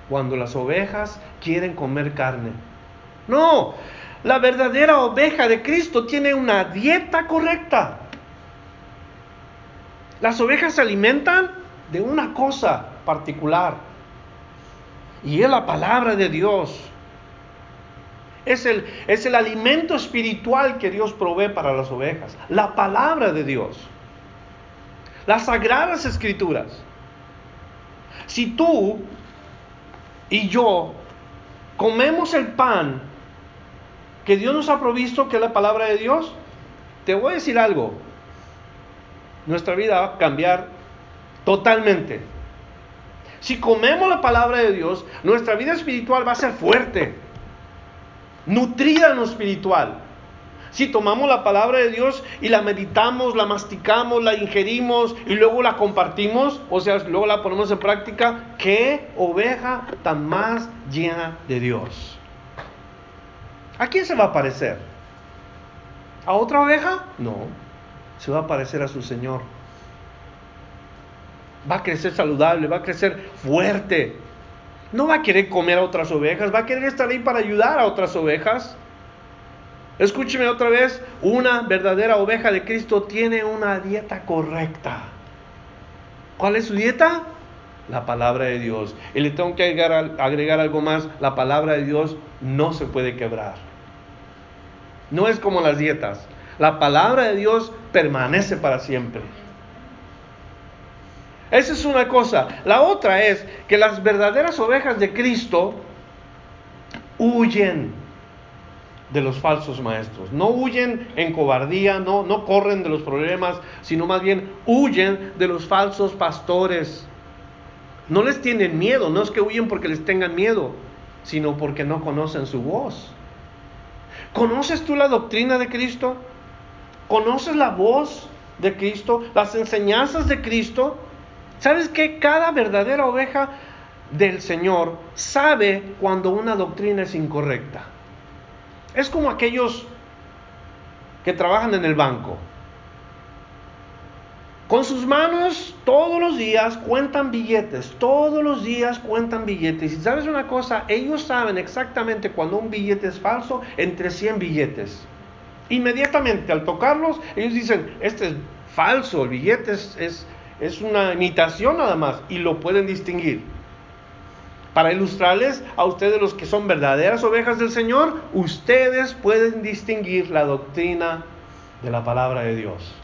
Cuando las ovejas quieren comer carne. No, la verdadera oveja de Cristo tiene una dieta correcta. Las ovejas se alimentan de una cosa particular. Y es la palabra de Dios. Es el, es el alimento espiritual que Dios provee para las ovejas. La palabra de Dios. Las sagradas escrituras. Si tú y yo comemos el pan que Dios nos ha provisto, que es la palabra de Dios, te voy a decir algo. Nuestra vida va a cambiar Totalmente. Si comemos la palabra de Dios, nuestra vida espiritual va a ser fuerte, nutrida en lo espiritual. Si tomamos la palabra de Dios y la meditamos, la masticamos, la ingerimos y luego la compartimos, o sea, luego la ponemos en práctica, ¿qué oveja tan más llena de Dios? ¿A quién se va a parecer? ¿A otra oveja? No, se va a parecer a su Señor va a crecer saludable, va a crecer fuerte. No va a querer comer a otras ovejas, va a querer estar ahí para ayudar a otras ovejas. Escúcheme otra vez, una verdadera oveja de Cristo tiene una dieta correcta. ¿Cuál es su dieta? La palabra de Dios. Y le tengo que agregar, algo más, la palabra de Dios no se puede quebrar. No es como las dietas. La palabra de Dios permanece para siempre. Esa es una cosa. La otra es que las verdaderas ovejas de Cristo huyen. de los falsos maestros. No huyen en cobardía, no corren de los problemas, sino más bien huyen de los falsos pastores. No les tienen miedo, no es que huyen porque les tengan miedo, sino porque no conocen su voz. ¿Conoces tú la doctrina de Cristo? ¿Conoces la voz de Cristo? ¿Las enseñanzas de Cristo? ¿Sabes que cada verdadera oveja del Señor sabe cuando una doctrina es incorrecta? Es como aquellos que trabajan en el banco. Con sus manos todos los días cuentan billetes, todos los días cuentan billetes. Y sabes una cosa, ellos saben exactamente cuando un billete es falso entre 100 billetes. Inmediatamente al tocarlos, ellos dicen, este es falso, el billete es, es, es una imitación nada más y lo pueden distinguir. Para ilustrarles a ustedes los que son verdaderas ovejas del Señor, ustedes pueden distinguir la doctrina de la palabra de Dios.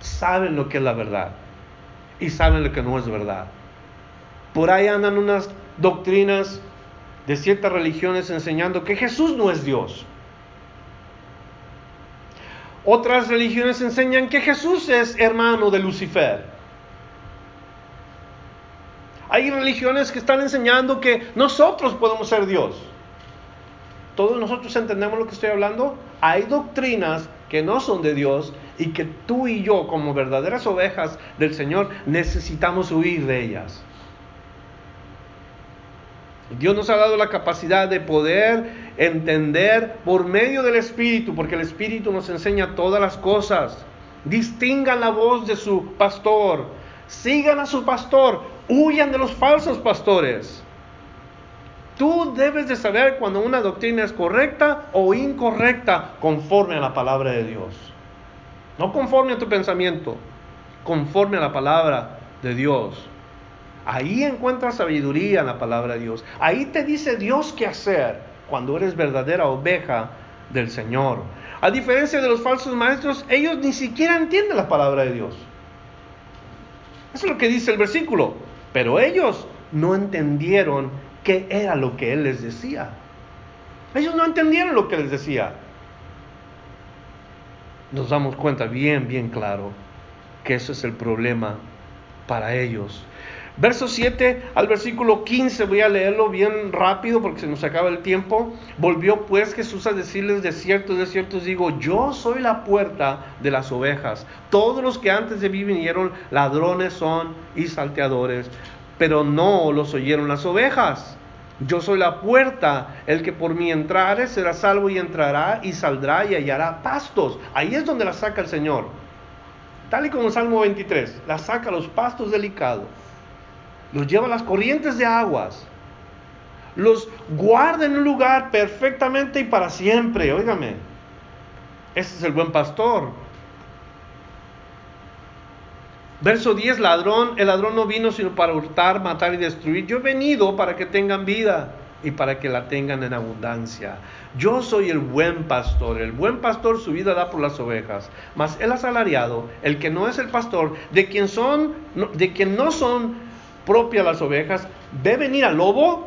Saben lo que es la verdad y saben lo que no es verdad. Por ahí andan unas doctrinas de ciertas religiones enseñando que Jesús no es Dios. Otras religiones enseñan que Jesús es hermano de Lucifer. Hay religiones que están enseñando que nosotros podemos ser Dios. Todos nosotros entendemos lo que estoy hablando. Hay doctrinas que no son de Dios y que tú y yo, como verdaderas ovejas del Señor, necesitamos huir de ellas. Dios nos ha dado la capacidad de poder entender por medio del Espíritu, porque el Espíritu nos enseña todas las cosas. Distingan la voz de su pastor, sigan a su pastor, Huyan de los falsos pastores. Tú debes de saber cuando una doctrina es correcta o incorrecta conforme a la palabra de Dios. No conforme a tu pensamiento, conforme a la palabra de Dios. Ahí encuentras sabiduría en la palabra de Dios. Ahí te dice Dios qué hacer cuando eres verdadera oveja del Señor. A diferencia de los falsos maestros, ellos ni siquiera entienden la palabra de Dios. Eso es lo que dice el versículo. Pero ellos no entendieron qué era lo que Él les decía. Ellos no entendieron lo que les decía. Nos damos cuenta bien, bien claro que eso es el problema para ellos. Verso 7 al versículo 15, voy a leerlo bien rápido porque se nos acaba el tiempo. Volvió pues Jesús a decirles, de cierto, de cierto digo, yo soy la puerta de las ovejas. Todos los que antes de mí vinieron ladrones son y salteadores, pero no los oyeron las ovejas. Yo soy la puerta, el que por mí entrare será salvo y entrará y saldrá y hallará pastos. Ahí es donde la saca el Señor. Tal y como el Salmo 23, la saca los pastos delicados los lleva a las corrientes de aguas, los guarda en un lugar perfectamente y para siempre, óigame. Ese es el buen pastor. Verso 10, ladrón, el ladrón no vino sino para hurtar, matar y destruir. Yo he venido para que tengan vida y para que la tengan en abundancia. Yo soy el buen pastor. El buen pastor su vida da por las ovejas. Mas el asalariado, el que no es el pastor, de quien son, de quien no son propia las ovejas, ve venir al lobo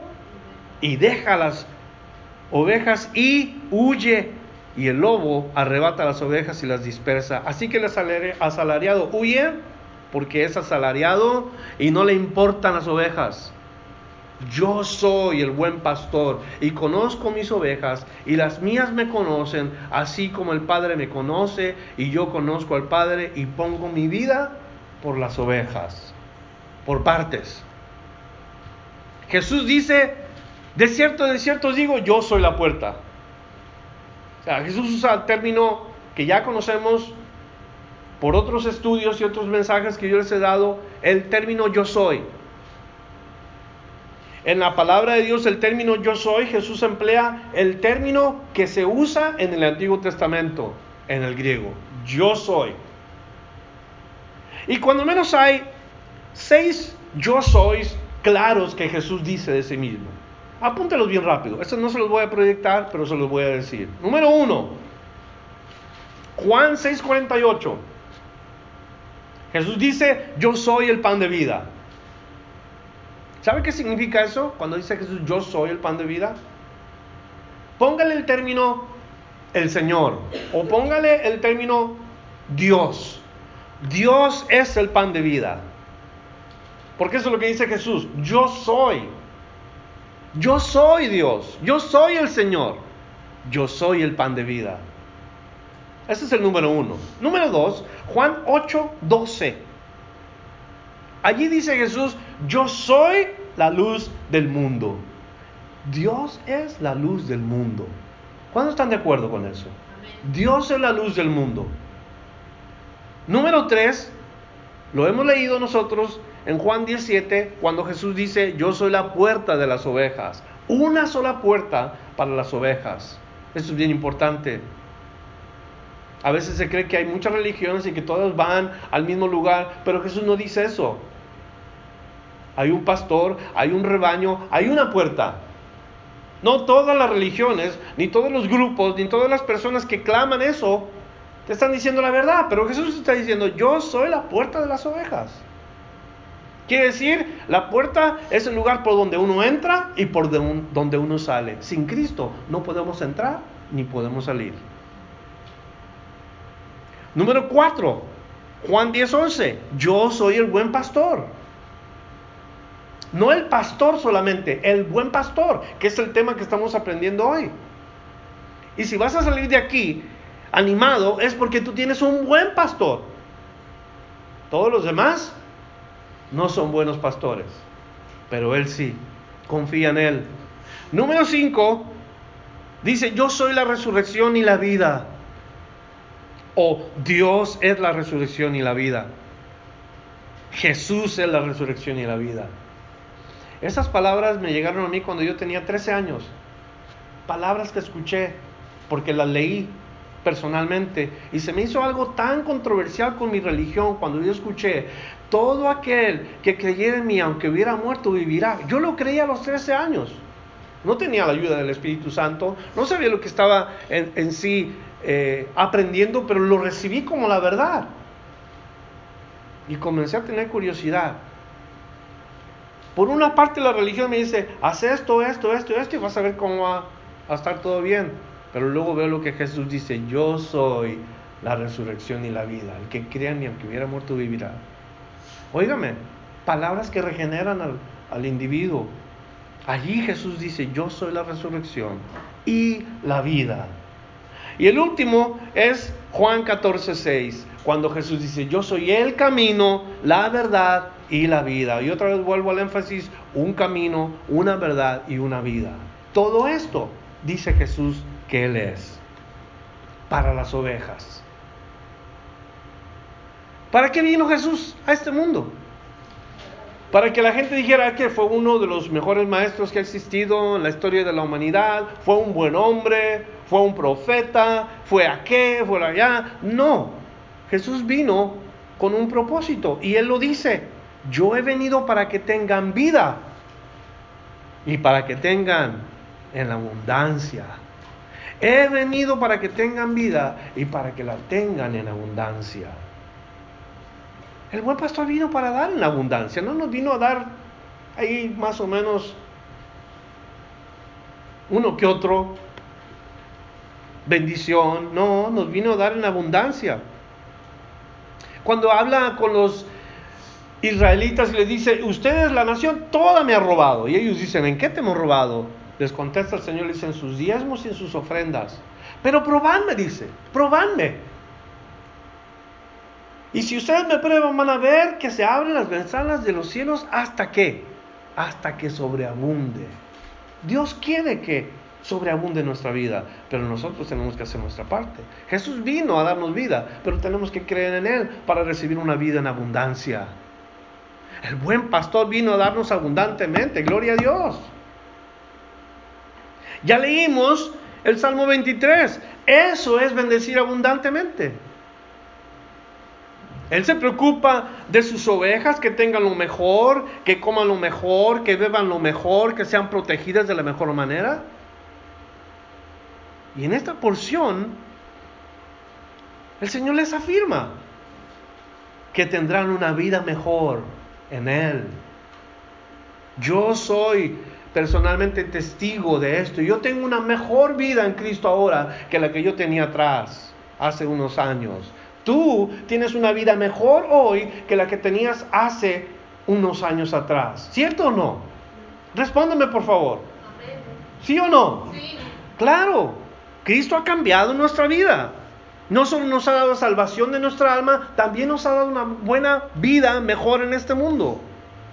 y deja las ovejas y huye. Y el lobo arrebata las ovejas y las dispersa. Así que el asalariado huye porque es asalariado y no le importan las ovejas. Yo soy el buen pastor y conozco mis ovejas y las mías me conocen, así como el Padre me conoce y yo conozco al Padre y pongo mi vida por las ovejas por partes. Jesús dice, de cierto, de cierto digo, yo soy la puerta. O sea, Jesús usa el término que ya conocemos por otros estudios y otros mensajes que yo les he dado, el término yo soy. En la palabra de Dios, el término yo soy, Jesús emplea el término que se usa en el Antiguo Testamento, en el griego. Yo soy. Y cuando menos hay seis yo sois claros que Jesús dice de sí mismo. Apúntelos bien rápido. Estos no se los voy a proyectar, pero se los voy a decir. Número uno, Juan 6:48. Jesús dice, yo soy el pan de vida. ¿Sabe qué significa eso cuando dice Jesús, yo soy el pan de vida? Póngale el término el Señor. O póngale el término Dios. Dios es el pan de vida. Porque eso es lo que dice Jesús. Yo soy. Yo soy Dios. Yo soy el Señor. Yo soy el pan de vida. Ese es el número uno. Número dos, Juan 8, 12. Allí dice Jesús, yo soy la luz del mundo. Dios es la luz del mundo. ¿Cuándo están de acuerdo con eso? Dios es la luz del mundo. Número 3, lo hemos leído nosotros en Juan 17, cuando Jesús dice, yo soy la puerta de las ovejas. Una sola puerta para las ovejas. Esto es bien importante. A veces se cree que hay muchas religiones y que todas van al mismo lugar, pero Jesús no dice eso. Hay un pastor, hay un rebaño, hay una puerta. No todas las religiones, ni todos los grupos, ni todas las personas que claman eso, te están diciendo la verdad, pero Jesús está diciendo, yo soy la puerta de las ovejas. Quiere decir, la puerta es el lugar por donde uno entra y por donde uno sale. Sin Cristo no podemos entrar ni podemos salir. Número 4, Juan 10:11, yo soy el buen pastor. No el pastor solamente, el buen pastor, que es el tema que estamos aprendiendo hoy. Y si vas a salir de aquí animado, es porque tú tienes un buen pastor. Todos los demás no son buenos pastores, pero él sí, confía en él. Número 5, dice, yo soy la resurrección y la vida. O Dios es la resurrección y la vida. Jesús es la resurrección y la vida. Esas palabras me llegaron a mí cuando yo tenía 13 años. Palabras que escuché porque las leí personalmente y se me hizo algo tan controversial con mi religión cuando yo escuché todo aquel que creyera en mí aunque hubiera muerto vivirá. Yo lo creía a los 13 años. No tenía la ayuda del Espíritu Santo, no sabía lo que estaba en, sí eh, aprendiendo, pero lo recibí como la verdad. Y comencé a tener curiosidad. Por una parte la religión me dice, haz esto, esto, esto, esto y vas a ver cómo va a estar todo bien. Pero luego veo lo que Jesús dice, yo soy la resurrección y la vida. El que crea ni aunque hubiera muerto vivirá. Óigame, palabras que regeneran al, al individuo. Allí Jesús dice, yo soy la resurrección y la vida. Y el último es Juan 14, 6, cuando Jesús dice, yo soy el camino, la verdad y la vida. Y otra vez vuelvo al énfasis, un camino, una verdad y una vida. Todo esto dice Jesús que Él es para las ovejas. ¿Para qué vino Jesús a este mundo? Para que la gente dijera que fue uno de los mejores maestros que ha existido en la historia de la humanidad, fue un buen hombre, fue un profeta, fue aquí, fue allá. No, Jesús vino con un propósito y Él lo dice, yo he venido para que tengan vida y para que tengan en abundancia. He venido para que tengan vida y para que la tengan en abundancia. El buen pastor vino para dar en abundancia, no nos vino a dar ahí más o menos uno que otro bendición, no, nos vino a dar en abundancia. Cuando habla con los israelitas y les dice, ustedes la nación toda me ha robado. Y ellos dicen, ¿en qué te hemos robado? Les contesta el Señor, dice, en sus diezmos y en sus ofrendas. Pero probadme, dice, probadme. Y si ustedes me prueban, van a ver que se abren las ventanas de los cielos hasta que, hasta que sobreabunde. Dios quiere que sobreabunde nuestra vida, pero nosotros tenemos que hacer nuestra parte. Jesús vino a darnos vida, pero tenemos que creer en Él para recibir una vida en abundancia. El buen pastor vino a darnos abundantemente, gloria a Dios. Ya leímos el Salmo 23, eso es bendecir abundantemente. Él se preocupa de sus ovejas, que tengan lo mejor, que coman lo mejor, que beban lo mejor, que sean protegidas de la mejor manera. Y en esta porción, el Señor les afirma que tendrán una vida mejor en Él. Yo soy personalmente testigo de esto. Yo tengo una mejor vida en Cristo ahora que la que yo tenía atrás, hace unos años. Tú tienes una vida mejor hoy que la que tenías hace unos años atrás. ¿Cierto o no? Respóndeme por favor. ¿Sí o no? Sí. Claro, Cristo ha cambiado nuestra vida. No solo nos ha dado salvación de nuestra alma, también nos ha dado una buena vida mejor en este mundo.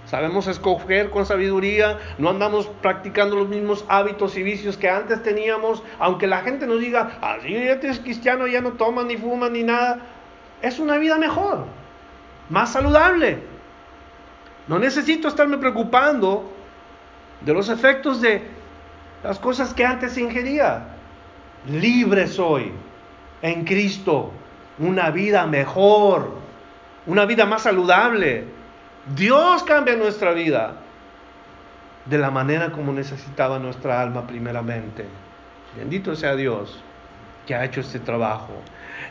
Sabemos escoger con sabiduría, no andamos practicando los mismos hábitos y vicios que antes teníamos, aunque la gente nos diga, ah, si ya eres cristiano, ya no toman ni fuman ni nada. Es una vida mejor, más saludable. No necesito estarme preocupando de los efectos de las cosas que antes ingería. Libre soy en Cristo, una vida mejor, una vida más saludable. Dios cambia nuestra vida de la manera como necesitaba nuestra alma primeramente. Bendito sea Dios que ha hecho este trabajo.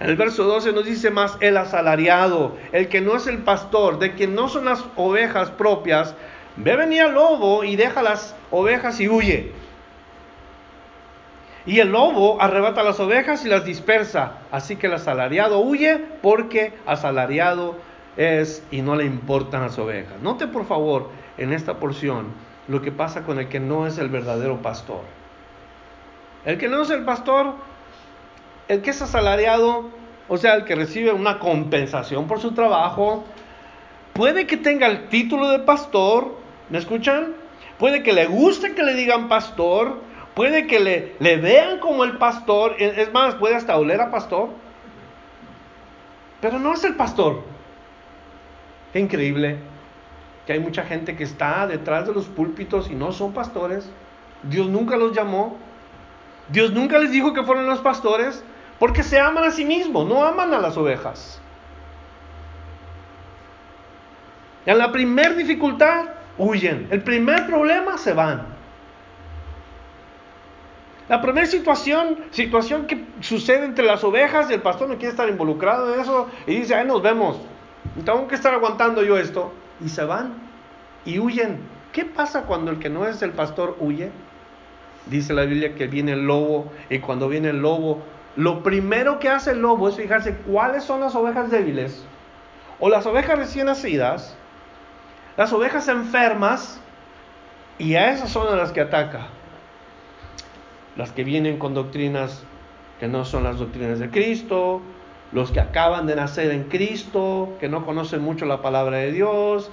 El verso 12 nos dice más el asalariado, el que no es el pastor, de quien no son las ovejas propias, ve venir al lobo y deja las ovejas y huye. Y el lobo arrebata las ovejas y las dispersa. Así que el asalariado huye porque asalariado es y no le importan las ovejas. Note por favor en esta porción lo que pasa con el que no es el verdadero pastor. El que no es el pastor, el que es asalariado, o sea, el que recibe una compensación por su trabajo, puede que tenga el título de pastor, ¿me escuchan? Puede que le guste que le digan pastor, Puede que le, le vean como el pastor, es más, puede hasta oler a pastor, pero no es el pastor. Qué increíble que hay mucha gente que está detrás de los púlpitos y no son pastores. Dios nunca los llamó. Dios nunca les dijo que fueron los pastores porque se aman a sí mismos, no aman a las ovejas. En la primera dificultad huyen, el primer problema se van. La primera situación, situación que sucede entre las ovejas el pastor no quiere estar involucrado en eso y dice, ahí nos vemos. Tengo que estar aguantando yo esto. Y se van y huyen. ¿Qué pasa cuando el que no es el pastor huye? Dice la Biblia que viene el lobo y cuando viene el lobo, lo primero que hace el lobo es fijarse cuáles son las ovejas débiles o las ovejas recién nacidas, las ovejas enfermas y a esas son las que ataca las que vienen con doctrinas que no son las doctrinas de Cristo, los que acaban de nacer en Cristo, que no conocen mucho la palabra de Dios,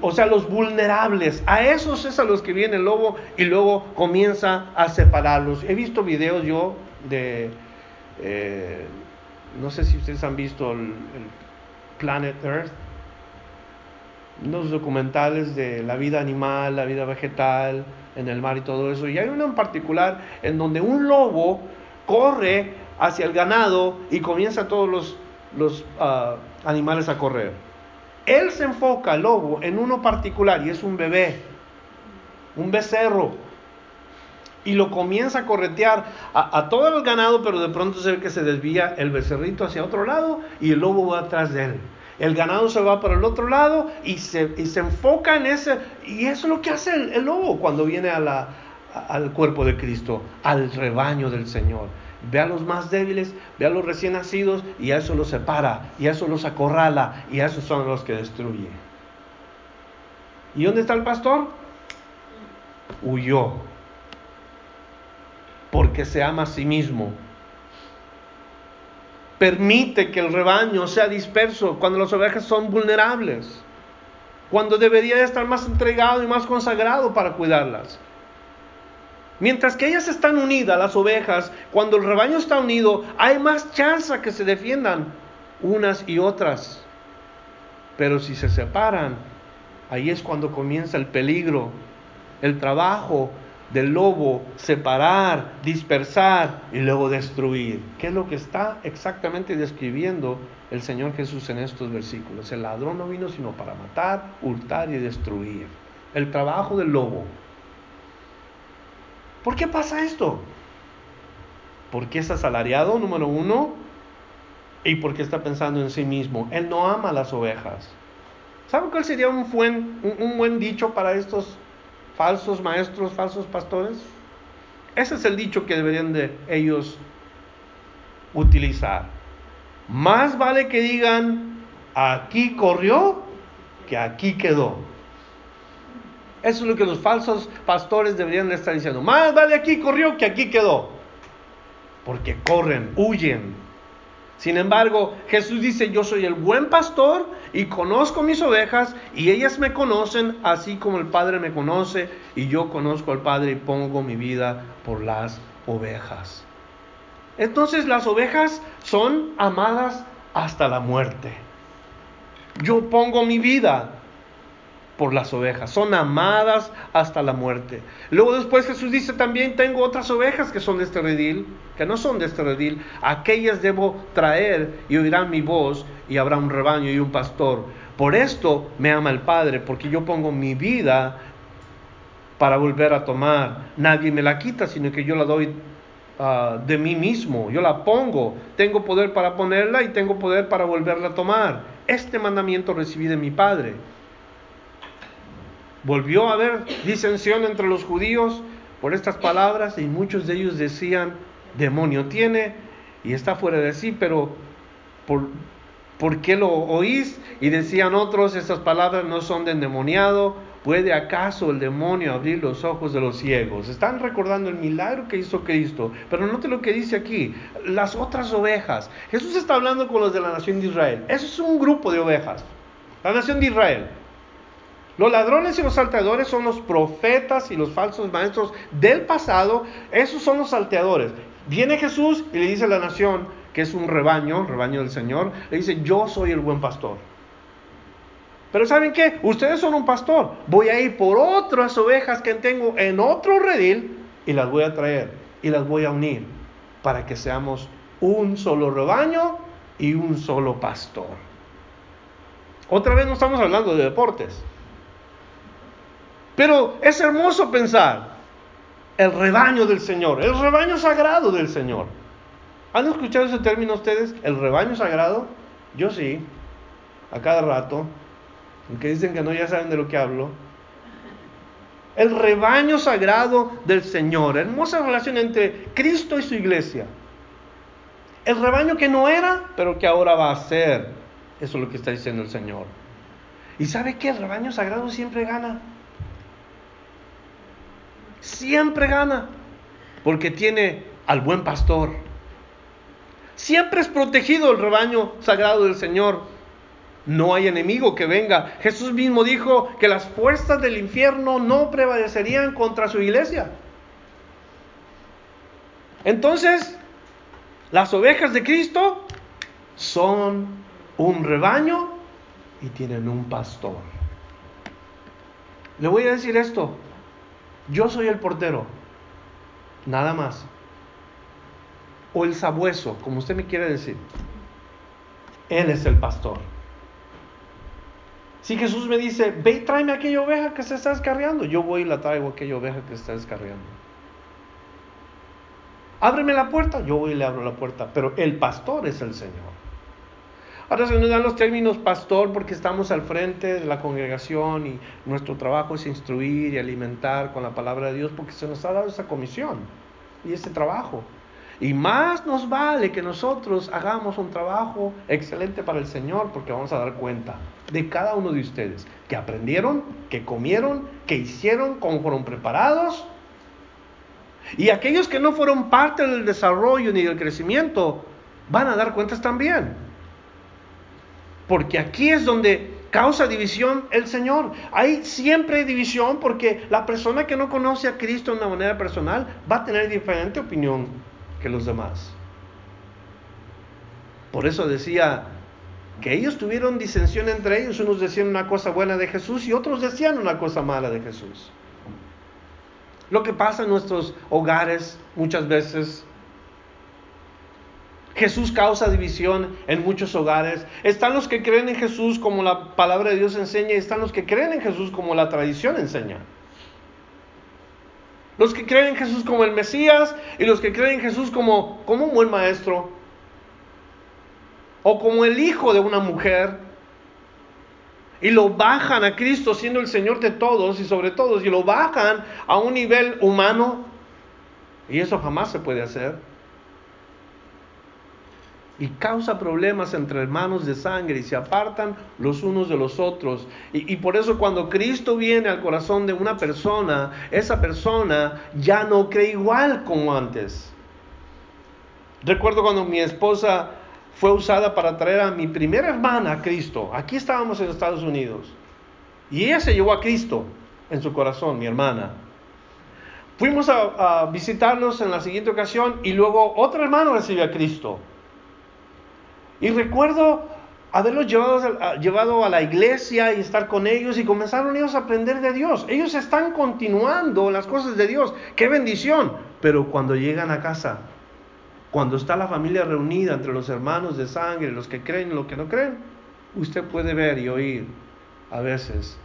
o sea, los vulnerables, a esos es a los que viene el lobo y luego comienza a separarlos. He visto videos yo de, eh, no sé si ustedes han visto el Planet Earth, unos documentales de la vida animal, la vida vegetal en el mar y todo eso. Y hay uno en particular en donde un lobo corre hacia el ganado y comienza todos los, los ah, animales a correr. Él se enfoca, el lobo, en uno particular y es un bebé, un becerro. Y lo comienza a corretear a, todo el ganado, pero de pronto se ve que se desvía el becerrito hacia otro lado y el lobo va atrás de él. El ganado se va para el otro lado y se, y se enfoca en ese. Y eso es lo que hace el, lobo cuando viene al cuerpo de Cristo, al rebaño del Señor. Ve a los más débiles, ve a los recién nacidos y a eso los separa, y a eso los acorrala, y a esos son los que destruye. ¿Y dónde está el pastor? Huyó. Porque se ama a sí mismo permite que el rebaño sea disperso cuando las ovejas son vulnerables, cuando debería estar más entregado y más consagrado para cuidarlas. Mientras que ellas están unidas, las ovejas, cuando el rebaño está unido, hay más chance que se defiendan unas y otras. Pero si se separan, ahí es cuando comienza el peligro, el trabajo, del lobo, separar, dispersar y luego destruir. ¿Qué es lo que está exactamente describiendo el Señor Jesús en estos versículos? El ladrón no vino sino para matar, hurtar y destruir. El trabajo del lobo. ¿Por qué pasa esto? Porque es asalariado, número uno, y porque está pensando en sí mismo. Él no ama las ovejas. ¿Saben cuál sería un buen, un buen dicho para estos falsos maestros, falsos pastores? Ese es el dicho que deberían de ellos utilizar. Más vale que digan, aquí corrió, que aquí quedó. Eso es lo que los falsos pastores deberían de estar diciendo. Más vale aquí corrió que aquí quedó. Porque corren, huyen, sin embargo, Jesús dice, yo soy el buen pastor y conozco mis ovejas y ellas me conocen así como el Padre me conoce y yo conozco al Padre y pongo mi vida por las ovejas. Entonces las ovejas son amadas hasta la muerte. Yo pongo mi vida por las ovejas, son amadas hasta la muerte. Luego después Jesús dice también, tengo otras ovejas que son de este redil, que no son de este redil, aquellas debo traer y oirán mi voz y habrá un rebaño y un pastor. Por esto me ama el Padre, porque yo pongo mi vida para volver a tomar. Nadie me la quita, sino que yo la doy ah, de mí mismo, yo la pongo. Tengo poder para ponerla y tengo poder para volverla a tomar. Este mandamiento recibí de mi Padre volvió a haber disensión entre los judíos por estas palabras y muchos de ellos decían, demonio tiene y está fuera de sí, pero ¿por, ¿por qué lo oís? Y decían otros, estas palabras no son de endemoniado, ¿puede acaso el demonio abrir los ojos de los ciegos? Están recordando el milagro que hizo Cristo, pero note lo que dice aquí, las otras ovejas. Jesús está hablando con los de la nación de Israel, eso es un grupo de ovejas, la nación de Israel. Los ladrones y los salteadores son los profetas y los falsos maestros del pasado. Esos son los salteadores. Viene Jesús y le dice a la nación, que es un rebaño, rebaño del Señor, le dice, yo soy el buen pastor. Pero ¿saben qué? Ustedes son un pastor. Voy a ir por otras ovejas que tengo en otro redil y las voy a traer y las voy a unir para que seamos un solo rebaño y un solo pastor. Otra vez no estamos hablando de deportes. Pero es hermoso pensar el rebaño del Señor, el rebaño sagrado del Señor. ¿Han escuchado ese término ustedes? ¿El rebaño sagrado? Yo sí, a cada rato. Aunque dicen que no, ya saben de lo que hablo. El rebaño sagrado del Señor. Hermosa relación entre Cristo y su iglesia. El rebaño que no era, pero que ahora va a ser. Eso es lo que está diciendo el Señor. ¿Y sabe qué? El rebaño sagrado siempre gana siempre gana, porque tiene al buen pastor. Siempre es protegido el rebaño sagrado del Señor. No hay enemigo que venga. Jesús mismo dijo que las fuerzas del infierno no prevalecerían contra su iglesia. Entonces, las ovejas de Cristo son un rebaño y tienen un pastor. Le voy a decir esto, yo soy el portero, nada más. O el sabueso, como usted me quiere decir. Él es el pastor. Si Jesús me dice, ve y tráeme aquella oveja que se está descarriando, yo voy y la traigo aquella oveja que se está descarriando. Ábreme la puerta, yo voy y le abro la puerta, pero el pastor es el Señor. Ahora se nos dan los términos pastor porque estamos al frente de la congregación y nuestro trabajo es instruir y alimentar con la palabra de Dios porque se nos ha dado esa comisión y ese trabajo. Y más nos vale que nosotros hagamos un trabajo excelente para el Señor porque vamos a dar cuenta de cada uno de ustedes que aprendieron, que comieron, que hicieron, cómo fueron preparados. Y aquellos que no fueron parte del desarrollo ni del crecimiento van a dar cuentas también. Porque aquí es donde causa división el Señor. Hay siempre división porque la persona que no conoce a Cristo de una manera personal va a tener diferente opinión que los demás. Por eso decía que ellos tuvieron disensión entre ellos. Unos decían una cosa buena de Jesús y otros decían una cosa mala de Jesús. Lo que pasa en nuestros hogares muchas veces Jesús causa división en muchos hogares. Están los que creen en Jesús como la palabra de Dios enseña y están los que creen en Jesús como la tradición enseña. Los que creen en Jesús como el Mesías y los que creen en Jesús como, como un buen maestro o como el hijo de una mujer y lo bajan a Cristo siendo el Señor de todos y sobre todos y lo bajan a un nivel humano y eso jamás se puede hacer y causa problemas entre hermanos de sangre y se apartan los unos de los otros. Y, por eso cuando Cristo viene al corazón de una persona, esa persona ya no cree igual como antes. Recuerdo cuando mi esposa fue usada para traer a mi primera hermana a Cristo. Aquí estábamos en Estados Unidos. Y ella se llevó a Cristo en su corazón, mi hermana. Fuimos a, a visitarlos en la siguiente ocasión y luego otro hermano recibió a Cristo. Y recuerdo haberlos llevado a, llevado a la iglesia y estar con ellos y comenzaron ellos a aprender de Dios. Ellos están continuando las cosas de Dios. ¡Qué bendición! Pero cuando llegan a casa, cuando está la familia reunida entre los hermanos de sangre, los que creen y los que no creen, usted puede ver y oír a veces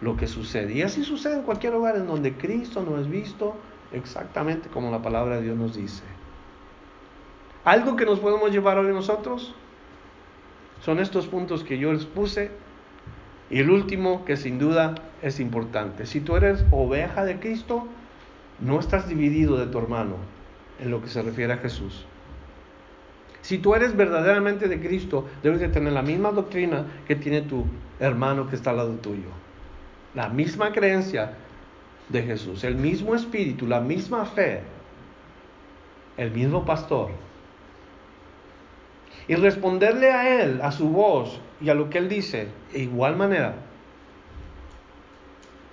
lo que sucede. Y así sucede en cualquier lugar en donde Cristo no es visto exactamente como la palabra de Dios nos dice. Algo que nos podemos llevar hoy nosotros son estos puntos que yo les puse. Y el último, que sin duda es importante. Si tú eres oveja de Cristo, no estás dividido de tu hermano en lo que se refiere a Jesús. Si tú eres verdaderamente de Cristo, debes de tener la misma doctrina que tiene tu hermano que está al lado tuyo. La misma creencia de Jesús, el mismo espíritu, la misma fe, el mismo pastor, y responderle a Él, a su voz y a lo que Él dice, de igual manera.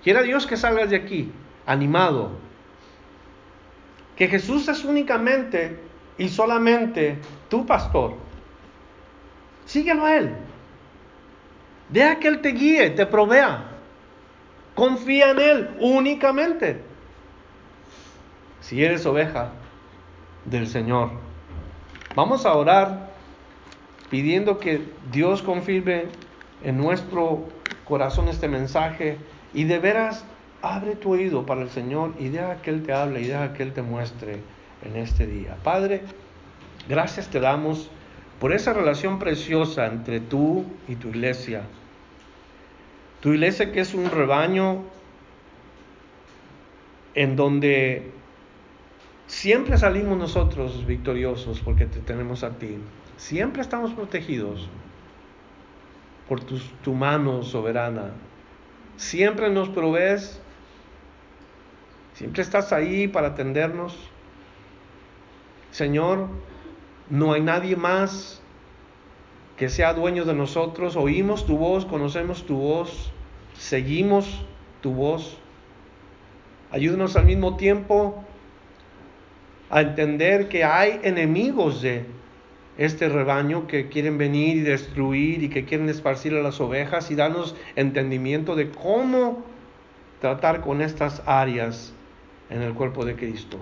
Quiera Dios que salgas de aquí animado, que Jesús es únicamente y solamente tu pastor. Síguelo a Él. Deja que Él te guíe, te provea. Confía en Él únicamente. Si eres oveja del Señor. Vamos a orar pidiendo que Dios confirme en nuestro corazón este mensaje y de veras abre tu oído para el Señor y deja que Él te hable y deja que Él te muestre en este día. Padre, gracias te damos por esa relación preciosa entre tú y tu iglesia. Tu iglesia que es un rebaño en donde siempre salimos nosotros victoriosos porque te tenemos a ti. Siempre estamos protegidos por tu, mano soberana. Siempre nos provees. Siempre estás ahí para atendernos. Señor, no hay nadie más que sea dueño de nosotros. Oímos tu voz, conocemos tu voz, seguimos tu voz. Ayúdanos al mismo tiempo a entender que hay enemigos de este rebaño que quieren venir y destruir y que quieren esparcir a las ovejas y darnos entendimiento de cómo tratar con estas áreas en el cuerpo de Cristo.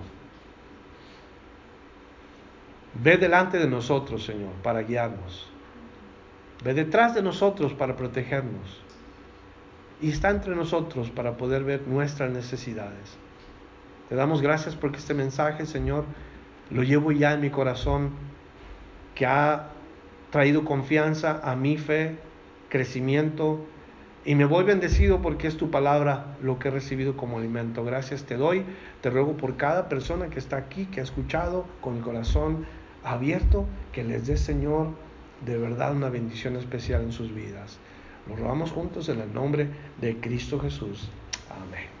Ve delante de nosotros, Señor, para guiarnos. Ve detrás de nosotros para protegernos. Y está entre nosotros para poder ver nuestras necesidades. Te damos gracias porque este mensaje, Señor, lo llevo ya en mi corazón que ha traído confianza a mi fe, crecimiento, y me voy bendecido porque es tu palabra lo que he recibido como alimento. Gracias te doy. Te ruego por cada persona que está aquí, que ha escuchado con el corazón abierto, que les dé, Señor, de verdad una bendición especial en sus vidas. Lo rogamos juntos en el nombre de Cristo Jesús. Amén.